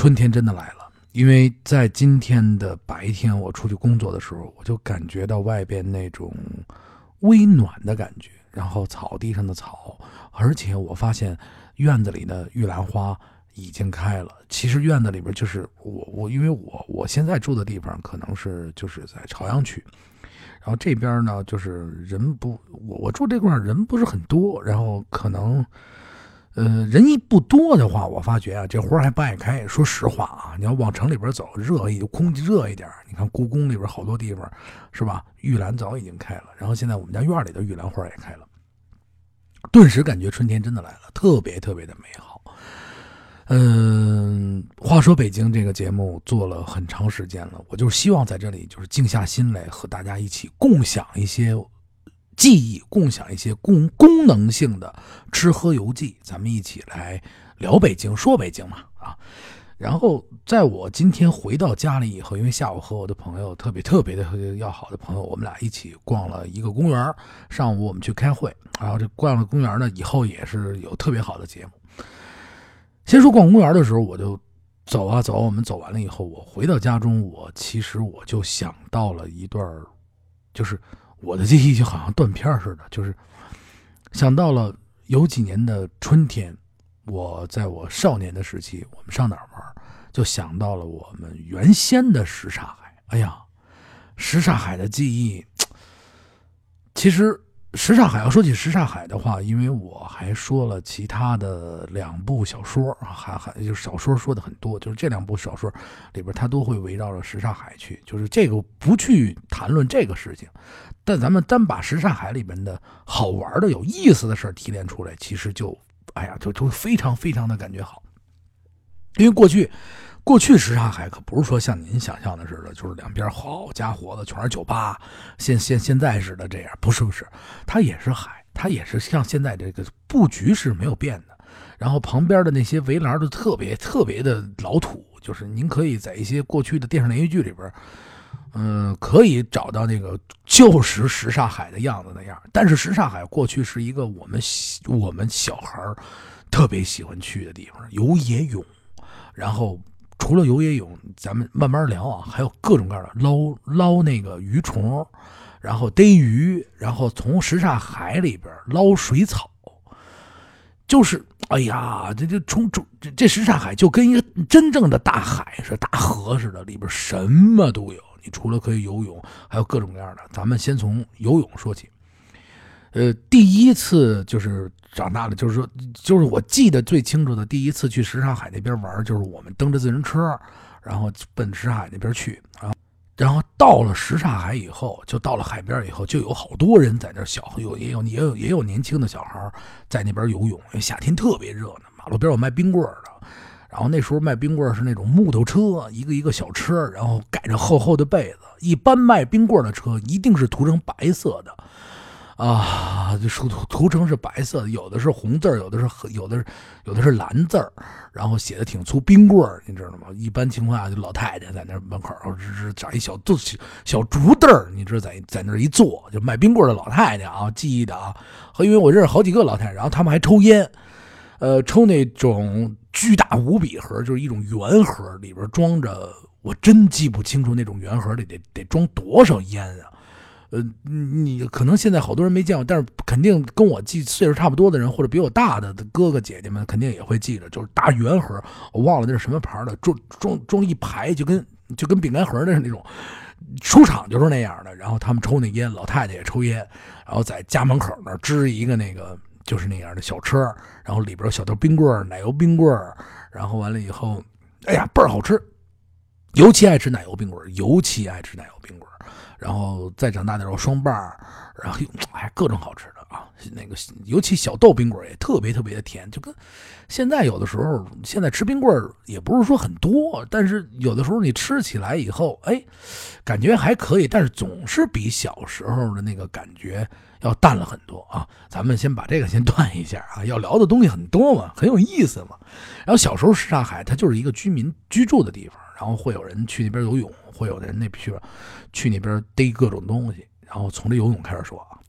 春天真的来了。因为在今天的白天，我出去工作的时候，我就感觉到外边那种微暖的感觉，然后草地上的草，而且我发现院子里的玉兰花已经开了。其实院子里边就是我我，因为我我现在住的地方可能是就是在朝阳区，然后这边呢就是人不我我住这块人不是很多，然后可能。呃，人一不多的话，我发觉啊，这花还不爱开。说实话啊，你要往城里边走，热一空气热一点。你看故宫里边好多地方，是吧？玉兰早已经开了，然后现在我们家院里的玉兰花也开了，顿时感觉春天真的来了，特别特别的美好。嗯，话说北京这个节目做了很长时间了，我就希望在这里就是静下心来和大家一起共享一些。记忆，共享一些功功能性的吃喝游记，咱们一起来聊北京，说北京嘛啊。然后在我今天回到家里以后，因为下午和我的朋友特别特别的要好的朋友，我们俩一起逛了一个公园。上午我们去开会，然后这逛了公园呢，以后也是有特别好的节目。先说逛公园的时候，我就走啊走，我们走完了以后，我回到家中，我其实我就想到了一段就是。我的记忆就好像断片似的，就是想到了有几年的春天，我在我少年的时期，我们上哪儿玩，就想到了我们原先的什刹海。哎呀，什刹海的记忆，其实。什刹海要说起什刹海的话，因为我还说了其他的两部小说，还还就是小说说的很多，就是这两部小说里边，它都会围绕着什刹海去。就是这个不去谈论这个事情，但咱们单把什刹海里边的好玩的、有意思的事提炼出来，其实就哎呀，就就非常非常的感觉好，因为过去。过去什刹海可不是说像您想象的似的，就是两边好家伙的全是酒吧，现现现在似的这样，不是不是，它也是海，它也是像现在这个布局是没有变的，然后旁边的那些围栏都特别特别的老土，就是您可以在一些过去的电视连续剧里边，嗯，可以找到那个旧时什刹海的样子那样，但是什刹海过去是一个我们我们小孩特别喜欢去的地方，游野泳，然后。除了游野泳，咱们慢慢聊啊，还有各种各样的捞捞那个鱼虫，然后逮鱼，然后从什刹海里边捞水草，就是哎呀，这这冲冲这这什刹海就跟一个真正的大海似的，大河似的，里边什么都有。你除了可以游泳，还有各种各样的。咱们先从游泳说起。呃，第一次就是长大了，就是说，就是我记得最清楚的第一次去什刹海那边玩，就是我们蹬着自行车，然后奔什刹海那边去啊。然后到了什刹海以后，就到了海边以后，就有好多人在那小有也有也有也有年轻的小孩在那边游泳，因为夏天特别热呢。马路边有卖冰棍的，然后那时候卖冰棍是那种木头车，一个一个小车，然后盖着厚厚的被子。一般卖冰棍的车一定是涂成白色的。啊，就涂涂成是白色的，有的是红字儿，有的是有的是有的是蓝字儿，然后写的挺粗，冰棍儿，你知道吗？一般情况下，就老太太在那门口，只是找一小坐小竹凳儿，你知道，在在那一坐，就卖冰棍的老太太啊，记忆的啊。和因为我认识好几个老太太，然后他们还抽烟，呃，抽那种巨大无比盒，就是一种圆盒，里边装着，我真记不清楚那种圆盒里得得装多少烟啊。呃，你可能现在好多人没见过，但是肯定跟我记岁数差不多的人，或者比我大的哥哥姐姐们，肯定也会记着，就是大圆盒，我忘了那是什么牌的，装装装一排，就跟就跟饼干盒的那种，出厂就是那样的。然后他们抽那烟，老太太也抽烟，然后在家门口那支一个那个就是那样的小车，然后里边有小豆冰棍、奶油冰棍，然后完了以后，哎呀倍儿好吃，尤其爱吃奶油冰棍，尤其爱吃奶油冰棍。然后再长大点，有双瓣儿，然后 哎，各种好吃的啊。那个尤其小豆冰棍也特别特别的甜，就跟现在有的时候，现在吃冰棍也不是说很多，但是有的时候你吃起来以后，哎，感觉还可以，但是总是比小时候的那个感觉要淡了很多啊。咱们先把这个先断一下啊，要聊的东西很多嘛，很有意思嘛。然后小时候什刹海它就是一个居民居住的地方，然后会有人去那边游泳。会有的人那去去那边逮各种东西，然后从这游泳开始说啊。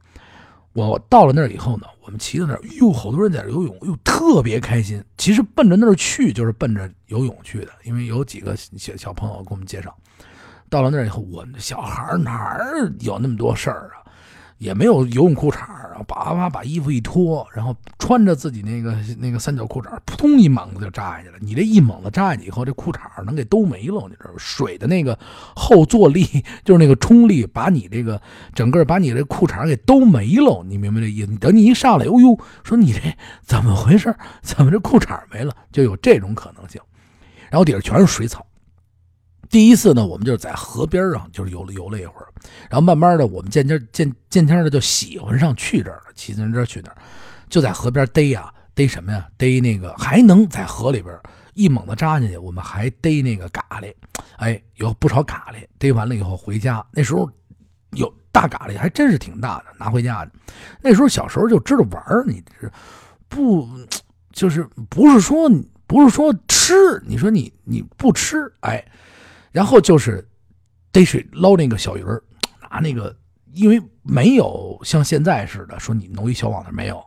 我到了那儿以后呢，我们骑到那儿，哟，好多人在这游泳，哟，特别开心。其实奔着那儿去，就是奔着游泳去的，因为有几个小小朋友给我们介绍。到了那儿以后，我们小孩哪儿有那么多事儿啊？也没有游泳裤衩然后叭叭把衣服一脱，然后穿着自己那个那个三角裤衩扑通一猛子就扎下去了。你这一猛子扎下去以后，这裤衩能给兜没了，你知道吗？水的那个后坐力就是那个冲力，把你这个整个把你这裤衩给兜没了。你明白这意思？等你一上来，哦呦，说你这怎么回事？怎么这裤衩没了？就有这种可能性。然后底下全是水草。第一次呢，我们就是在河边上，就是游了游了一会儿，然后慢慢的，我们渐渐渐渐渐的就喜欢上去这儿了，骑自行车去那儿，就在河边逮呀，逮什么呀？逮那个还能在河里边一猛子扎进去，我们还逮那个蛤蜊，哎，有不少蛤蜊，逮完了以后回家，那时候有大蛤蜊，还真是挺大的，拿回家的。那时候小时候就知道玩儿，你这不就是不是说不是说吃？你说你你不吃，哎。然后就是逮水捞那个小鱼儿，拿那个，因为没有像现在似的说你弄一小网子没有，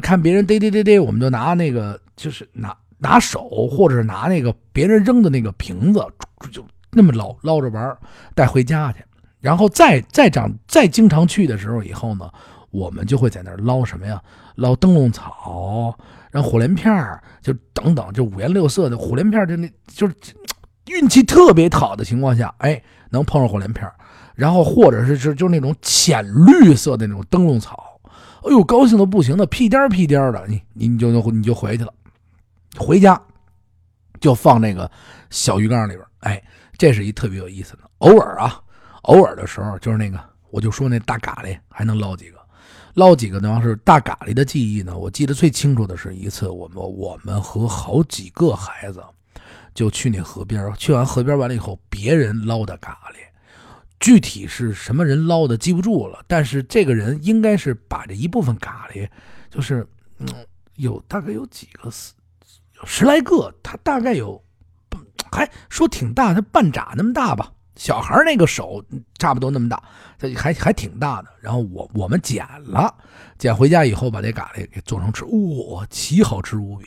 看别人逮逮逮逮，我们就拿那个就是拿拿手或者是拿那个别人扔的那个瓶子，就那么捞捞着玩带回家去。然后再再长再经常去的时候以后呢，我们就会在那儿捞什么呀？捞灯笼草，然后虎莲片就等等，就五颜六色的虎莲片就那就是。运气特别好的情况下，哎，能碰上火莲片然后或者是是就是那种浅绿色的那种灯笼草，哎呦，高兴的不行的，屁颠屁颠的，你你你就你就回去了，回家就放那个小鱼缸里边，哎，这是一特别有意思的。偶尔啊，偶尔的时候就是那个，我就说那大蛤蜊还能捞几个，捞几个呢？是大蛤蜊的记忆呢？我记得最清楚的是一次，我们我们和好几个孩子。就去那河边，去完河边完了以后，别人捞的蛤蜊，具体是什么人捞的记不住了。但是这个人应该是把这一部分蛤蜊，就是嗯，有大概有几个十十来个，他大概有还说挺大，他半掌那么大吧，小孩那个手差不多那么大，还还挺大的。然后我我们捡了，捡回家以后把这蛤蜊给做成吃，哇，奇好吃无比。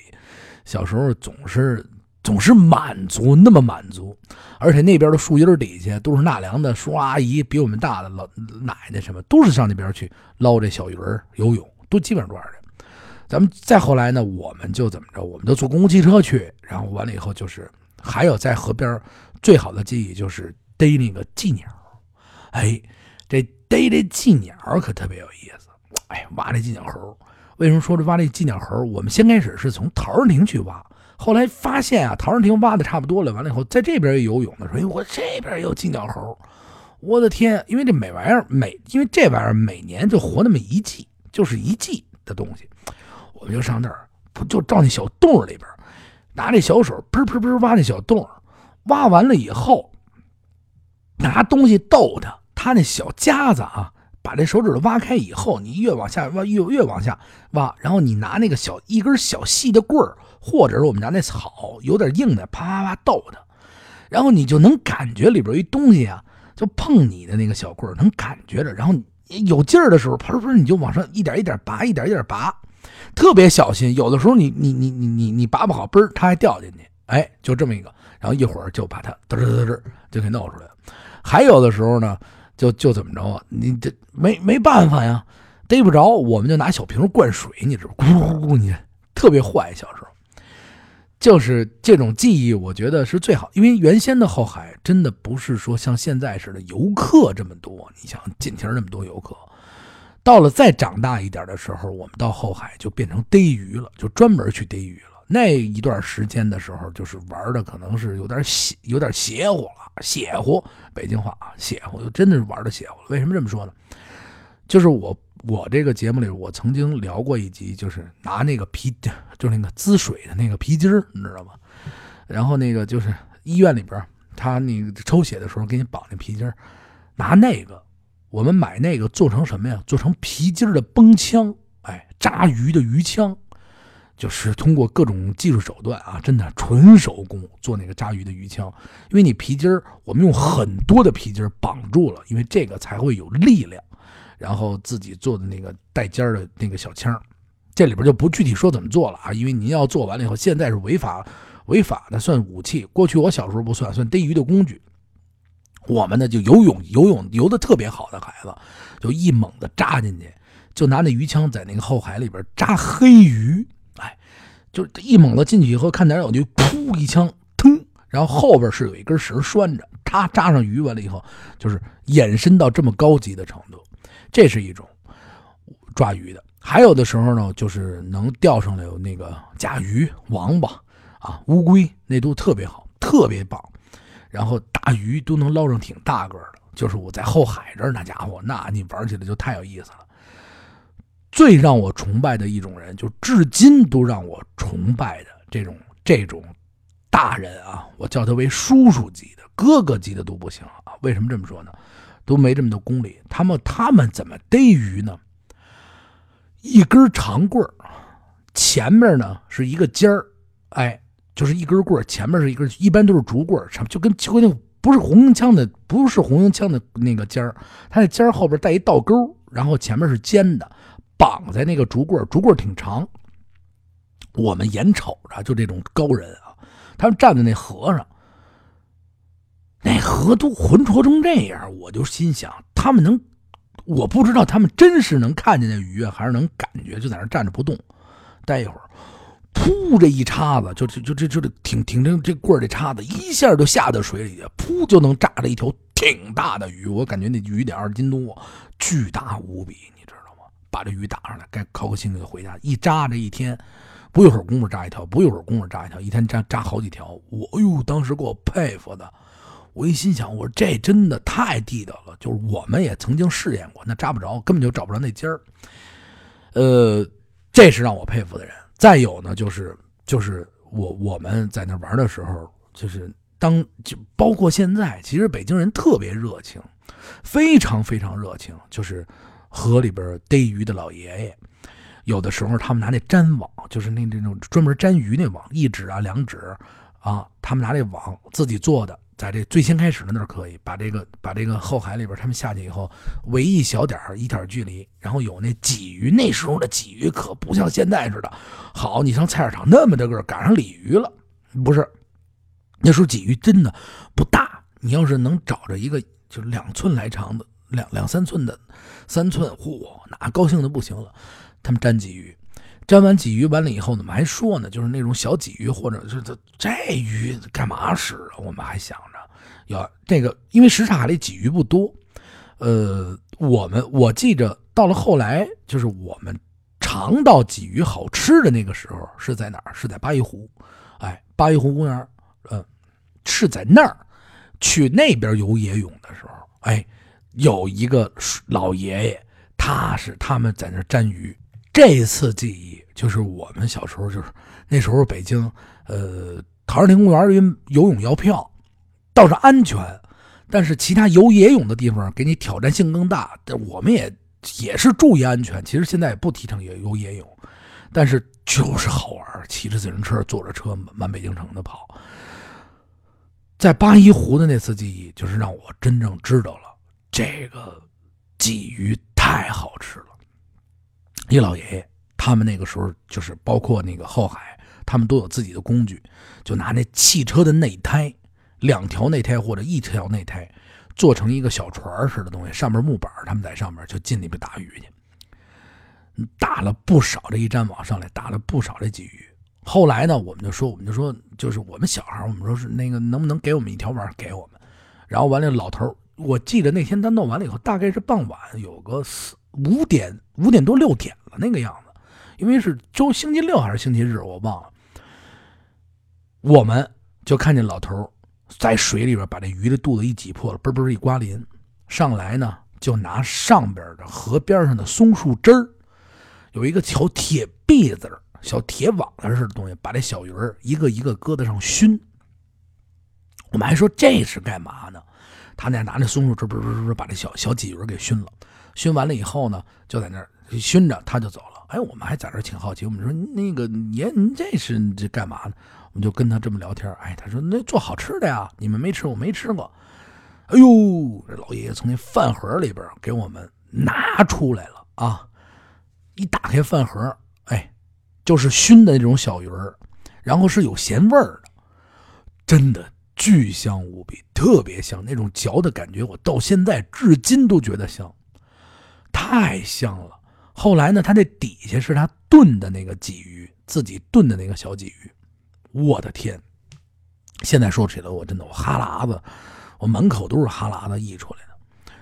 小时候总是。总是满足，那么满足，而且那边的树荫底下都是纳凉的叔阿姨，比我们大的老奶奶什么，都是上那边去捞这小鱼儿游泳，都基本上这样的。咱们再后来呢，我们就怎么着，我们就坐公共汽车去，然后完了以后就是还有在河边最好的记忆就是逮那个寄鸟，哎，这逮这寄鸟可特别有意思，哎，挖这寄鸟猴，为什么说这挖这寄鸟猴？我们先开始是从陶然亭去挖。后来发现啊，陶然亭挖的差不多了，完了以后，在这边游泳的时候，哎，我这边有金鸟猴，我的天！因为这每玩意儿每，因为这玩意儿每年就活那么一季，就是一季的东西，我们就上那儿，不就照那小洞里边，拿这小手噗噗噗挖那小洞，挖完了以后，拿东西逗它，它那小夹子啊，把这手指头挖开以后，你越往下挖，越越往下挖，然后你拿那个小一根小细的棍儿。或者是我们家那草有点硬的，啪啪啪逗它，然后你就能感觉里边一东西啊，就碰你的那个小棍能感觉着，然后有劲儿的时候，啪啪你就往上一点一点拔，一点一点拔，特别小心。有的时候你你你你你你拔不好，嘣儿它还掉进去，哎，就这么一个，然后一会儿就把它嘚嘚嘚嘚就给弄出来了。还有的时候呢，就就怎么着啊？你这没没办法呀，逮不着，我们就拿小瓶灌水，你知道，咕咕咕，你特别坏，小时候。就是这种记忆，我觉得是最好，因为原先的后海真的不是说像现在似的游客这么多。你想进亭那么多游客，到了再长大一点的时候，我们到后海就变成逮鱼了，就专门去逮鱼了。那一段时间的时候，就是玩的可能是有点邪，有点邪乎了，邪乎，北京话啊，邪乎，就真的是玩的邪乎了。为什么这么说呢？就是我。我这个节目里，我曾经聊过一集，就是拿那个皮，就是那个滋水的那个皮筋儿，你知道吗？然后那个就是医院里边，他那个抽血的时候给你绑那皮筋儿，拿那个，我们买那个做成什么呀？做成皮筋的绷枪，哎，扎鱼的鱼枪，就是通过各种技术手段啊，真的纯手工做那个扎鱼的鱼枪。因为你皮筋儿，我们用很多的皮筋儿绑住了，因为这个才会有力量。然后自己做的那个带尖儿的那个小枪，这里边就不具体说怎么做了啊，因为您要做完了以后，现在是违法违法的，算武器。过去我小时候不算，算逮鱼的工具。我们呢就游泳，游泳游的特别好的孩子，就一猛子扎进去，就拿那鱼枪在那个后海里边扎黑鱼，哎，就一猛子进去以后，看哪有就噗一枪，腾，然后后边是有一根绳拴着，他扎上鱼完了以后，就是延伸到这么高级的程度，这是一种抓鱼的。还有的时候呢，就是能钓上来有那个甲鱼、王八啊、乌龟，那都特别好，特别棒。然后大鱼都能捞上挺大个的，就是我在后海这儿，那家伙，那你玩起来就太有意思了。最让我崇拜的一种人，就至今都让我崇拜的这种这种大人啊，我叫他为叔叔级的、哥哥级的都不行啊。为什么这么说呢？都没这么多功力。他们他们怎么逮鱼呢？一根长棍儿，前面呢是一个尖儿，哎。就是一根棍前面是一根，一般都是竹棍就跟就跟那不是红缨枪的，不是红缨枪的那个尖儿，它那尖儿后边带一倒钩，然后前面是尖的，绑在那个竹棍竹棍挺长。我们眼瞅着就这种高人啊，他们站在那河上，那河都浑浊成这样，我就心想，他们能，我不知道他们真是能看见那鱼啊，还是能感觉就在那站着不动，待一会儿。噗！这一叉子，就就就这就这挺挺这这棍儿这叉子，一下就下到水里去，噗就能炸着一条挺大的鱼。我感觉那鱼得二斤多，巨大无比，你知道？把这鱼打上来，该高高兴兴的回家。一扎这一天，不一会儿功夫扎一条，不一会儿功夫扎一条，一天扎扎好几条。我哎呦，当时给我佩服的，我一心想，我说这真的太地道了。就是我们也曾经试验过，那扎不着，根本就找不着那尖儿。呃，这是让我佩服的人。再有呢，就是就是我我们在那玩的时候，就是当就包括现在，其实北京人特别热情，非常非常热情。就是河里边逮鱼的老爷爷，有的时候他们拿那粘网，就是那那种专门粘鱼那网，一指啊两指啊，他们拿那网自己做的。在这最先开始的那儿可以把这个把这个后海里边，他们下去以后围一小点一点距离，然后有那鲫鱼。那时候的鲫鱼可不像现在似的，好，你上菜市场那么大个赶上鲤鱼了，不是？那时候鲫鱼真的不大，你要是能找着一个就两寸来长的，两两三寸的，三寸，嚯，那高兴的不行了。他们粘鲫鱼。粘完鲫鱼完了以后，怎么还说呢？就是那种小鲫鱼，或者是这这鱼干嘛使？我们还想着要这个，因为什刹海里鲫鱼不多。呃，我们我记着到了后来，就是我们尝到鲫鱼好吃的那个时候是在哪儿？是在八一湖，哎，八一湖公园，嗯，是在那儿去那边游野泳的时候，哎，有一个老爷爷，他是他们在那粘鱼。这次记忆就是我们小时候，就是那时候北京，呃，陶然亭公园游泳要票，倒是安全，但是其他游野泳的地方给你挑战性更大。但我们也也是注意安全。其实现在也不提倡游游野泳，但是就是好玩，骑着自行车，坐着车满北京城的跑。在八一湖的那次记忆，就是让我真正知道了这个鲫鱼太好吃了。一老爷爷，他们那个时候就是包括那个后海，他们都有自己的工具，就拿那汽车的内胎，两条内胎或者一条内胎，做成一个小船似的东西，上面木板，他们在上面就进里边打鱼去，打了不少这一粘网上来，打了不少这鲫鱼。后来呢，我们就说，我们就说，就是我们小孩，我们说是那个能不能给我们一条网给我们？然后完了，老头我记得那天他弄完了以后，大概是傍晚，有个四五点五点多六点了。那个样子，因为是周星期六还是星期日，我忘了。我们就看见老头在水里边把这鱼的肚子一挤破了，嘣嘣一刮鳞，上来呢就拿上边的河边上的松树枝儿，有一个小铁篦子小铁网子似的东西，把这小鱼儿一个一个搁在上熏。我们还说这是干嘛呢？他那拿那松树枝把这小小鲫鱼给熏了，熏完了以后呢，就在那儿。熏着他就走了，哎，我们还在这挺好奇，我们说那个爷，您这是这干嘛呢？我们就跟他这么聊天，哎，他说那做好吃的呀，你们没吃，我没吃过。哎呦，这老爷爷从那饭盒里边给我们拿出来了啊！一打开饭盒，哎，就是熏的那种小鱼儿，然后是有咸味儿的，真的巨香无比，特别香，那种嚼的感觉，我到现在至今都觉得香，太香了。后来呢，他这底下是他炖的那个鲫鱼，自己炖的那个小鲫鱼，我的天！现在说起来，我真的我哈喇子，我满口都是哈喇子溢出来的。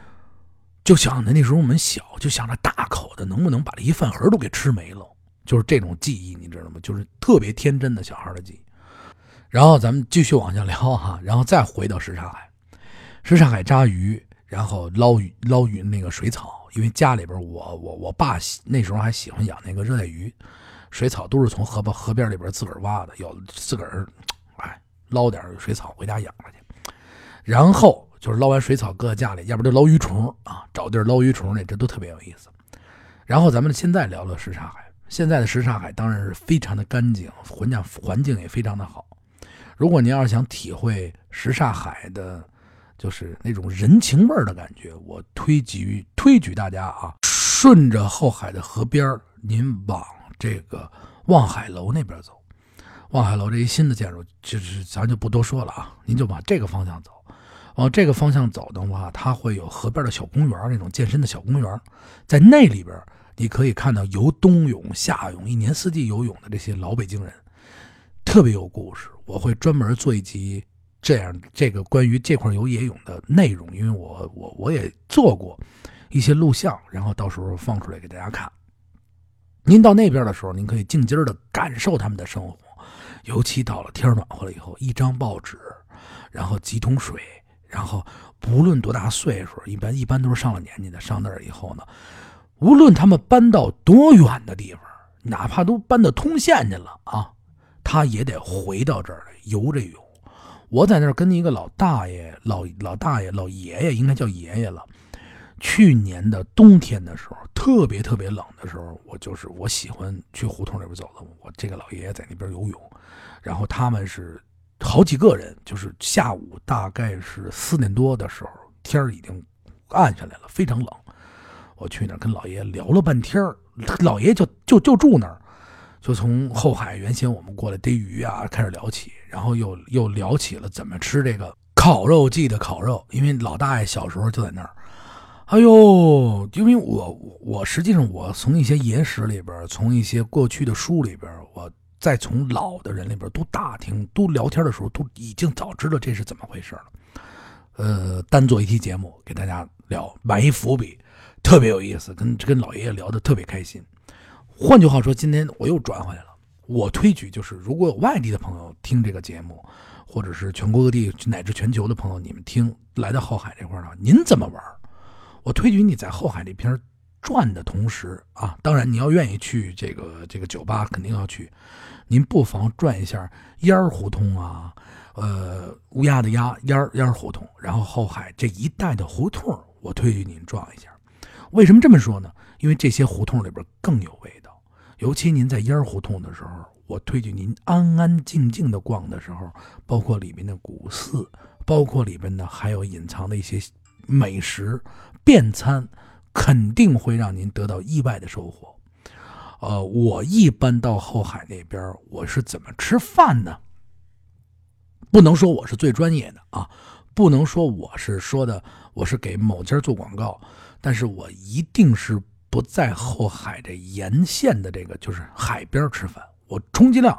就想着那时候我们小，就想着大口的能不能把这一饭盒都给吃没了，就是这种记忆，你知道吗？就是特别天真的小孩的记忆。然后咱们继续往下聊哈，然后再回到什刹海，什刹海扎鱼，然后捞鱼捞鱼那个水草，因为家里边我我我爸那时候还喜欢养那个热带鱼，水草都是从河河边里边自个儿挖的，有自个儿。捞点水草回家养着去，然后就是捞完水草搁家里，要不就捞鱼虫啊，找地儿捞鱼虫那这都特别有意思。然后咱们现在聊聊什刹海，现在的什刹海当然是非常的干净，环境环境也非常的好。如果您要是想体会什刹海的，就是那种人情味儿的感觉，我推举推举大家啊，顺着后海的河边您往这个望海楼那边走。望海楼这一新的建筑，就是咱就不多说了啊，您就往这个方向走，往这个方向走的话，它会有河边的小公园，那种健身的小公园，在那里边你可以看到游冬泳、夏泳，一年四季游泳的这些老北京人，特别有故事。我会专门做一集这样这个关于这块游野泳的内容，因为我我我也做过一些录像，然后到时候放出来给大家看。您到那边的时候，您可以静静的感受他们的生活。尤其到了天暖和了以后，一张报纸，然后几桶水，然后不论多大岁数，一般一般都是上了年纪的，上那儿以后呢，无论他们搬到多远的地方，哪怕都搬到通县去了啊，他也得回到这儿游着泳。我在那儿跟一个老大爷、老老大爷、老爷爷，应该叫爷爷了。去年的冬天的时候，特别特别冷的时候，我就是我喜欢去胡同里边走的。我这个老爷爷在那边游泳，然后他们是好几个人，就是下午大概是四点多的时候，天已经暗下来了，非常冷。我去那儿跟老爷爷聊了半天老爷爷就就就住那儿，就从后海原先我们过来逮鱼啊开始聊起，然后又又聊起了怎么吃这个烤肉季的烤肉，因为老大爷小时候就在那儿。哎呦，因为我我实际上我从一些野史里边，从一些过去的书里边，我再从老的人里边都打听、都聊天的时候，都已经早知道这是怎么回事了。呃，单做一期节目给大家聊，埋一伏笔，特别有意思，跟跟老爷爷聊的特别开心。换句话说，今天我又转回来了。我推举就是，如果有外地的朋友听这个节目，或者是全国各地乃至全球的朋友，你们听来到后海这块儿呢，您怎么玩？我推举你在后海这边转的同时啊，当然你要愿意去这个这个酒吧，肯定要去。您不妨转一下烟儿胡同啊，呃，乌鸦的鸦烟儿烟儿胡同，然后后海这一带的胡同，我推举您转一下。为什么这么说呢？因为这些胡同里边更有味道。尤其您在烟胡同的时候，我推举您安安静静的逛的时候，包括里面的古寺，包括里边的还有隐藏的一些美食。便餐肯定会让您得到意外的收获。呃，我一般到后海那边，我是怎么吃饭呢？不能说我是最专业的啊，不能说我是说的我是给某家做广告，但是我一定是不在后海这沿线的这个就是海边吃饭。我充其量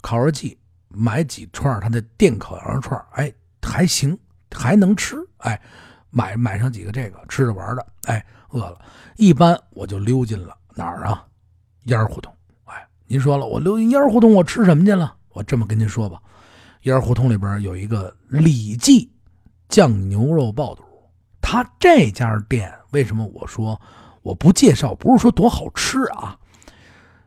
烤肉季买几串他的电烤羊肉串，哎，还行，还能吃，哎。买买上几个这个吃着玩的，哎，饿了，一般我就溜进了哪儿啊？烟儿胡同。哎，您说了，我溜进烟儿胡同，我吃什么去了？我这么跟您说吧，烟儿胡同里边有一个李记酱牛肉爆肚，他这家店为什么我说我不介绍？不是说多好吃啊，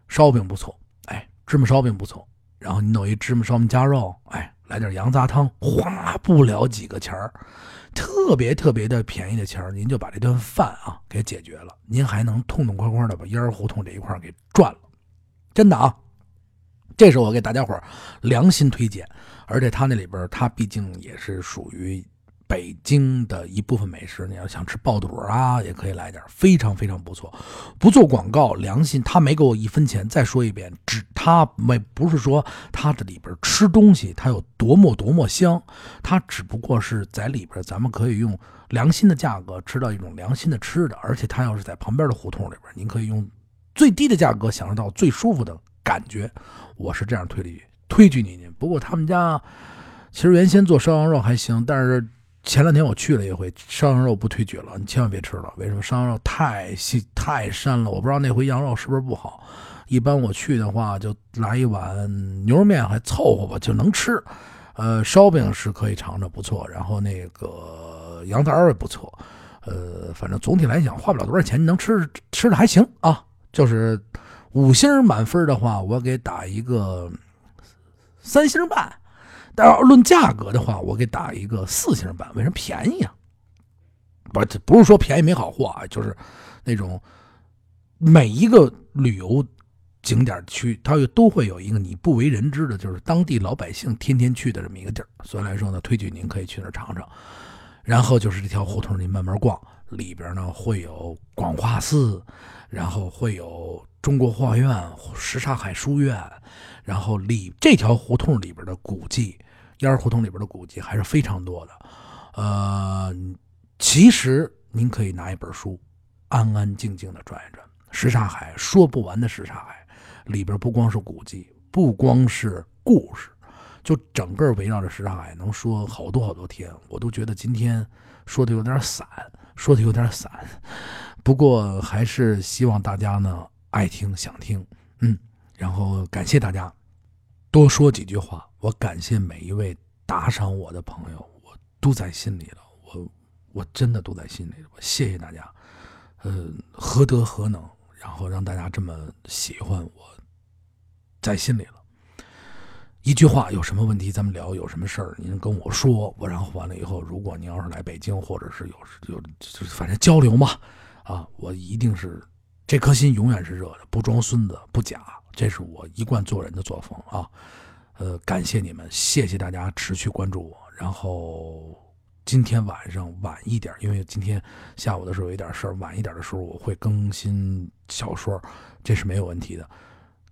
烧饼不错，哎，芝麻烧饼不错，然后你弄一芝麻烧饼夹肉，哎，来点羊杂汤，花不了几个钱儿。特别特别的便宜的钱您就把这顿饭啊给解决了，您还能痛痛快快的把烟儿胡同这一块给赚了，真的啊！这是我给大家伙良心推荐，而且他那里边他毕竟也是属于北京的一部分美食，你要想吃爆肚啊，也可以来点，非常非常不错。不做广告，良心，他没给我一分钱。再说一遍，只他没不是说他的里边吃东西他有多么多么香，他只不过是在里边，咱们可以用良心的价格吃到一种良心的吃的，而且他要是在旁边的胡同里边，您可以用最低的价格享受到最舒服的感觉。我是这样推理推举您。不过他们家其实原先做烧羊肉还行，但是。前两天我去了一回，烧羊肉不推举了，你千万别吃了。为什么？烧羊肉太细太膻了，我不知道那回羊肉是不是不好。一般我去的话，就来一碗牛肉面还凑合吧，就能吃。呃，烧饼是可以尝尝，不错。然后那个羊杂也不错。呃，反正总体来讲花不了多少钱，你能吃吃的还行啊。就是五星满分的话，我给打一个三星半。但要论价格的话，我给打一个四星版。为什么便宜啊？不是，不是说便宜没好货啊，就是那种每一个旅游景点区，它都会有一个你不为人知的，就是当地老百姓天天去的这么一个地儿。所以来说呢，推举您可以去那儿尝尝。然后就是这条胡同，您慢慢逛，里边呢会有广化寺，然后会有中国画院、什刹海书院，然后里这条胡同里边的古迹。烟儿胡同里边的古迹还是非常多的，呃，其实您可以拿一本书，安安静静的转一转。什刹海说不完的什刹海，里边不光是古迹，不光是故事，就整个围绕着什刹海能说好多好多天。我都觉得今天说的有点散，说的有点散，不过还是希望大家呢爱听想听，嗯，然后感谢大家。多说几句话，我感谢每一位打赏我的朋友，我都在心里了，我我真的都在心里了，谢谢大家，呃，何德何能，然后让大家这么喜欢我，在心里了。一句话，有什么问题咱们聊，有什么事儿您跟我说，我然后完了以后，如果您要是来北京，或者是有有就，反正交流嘛，啊，我一定是这颗心永远是热的，不装孙子，不假。这是我一贯做人的作风啊，呃，感谢你们，谢谢大家持续关注我。然后今天晚上晚一点，因为今天下午的时候有点事儿，晚一点的时候我会更新小说，这是没有问题的。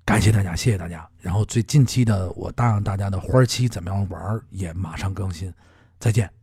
感谢大家，谢谢大家。然后最近期的我答应大家的花期怎么样玩也马上更新，再见。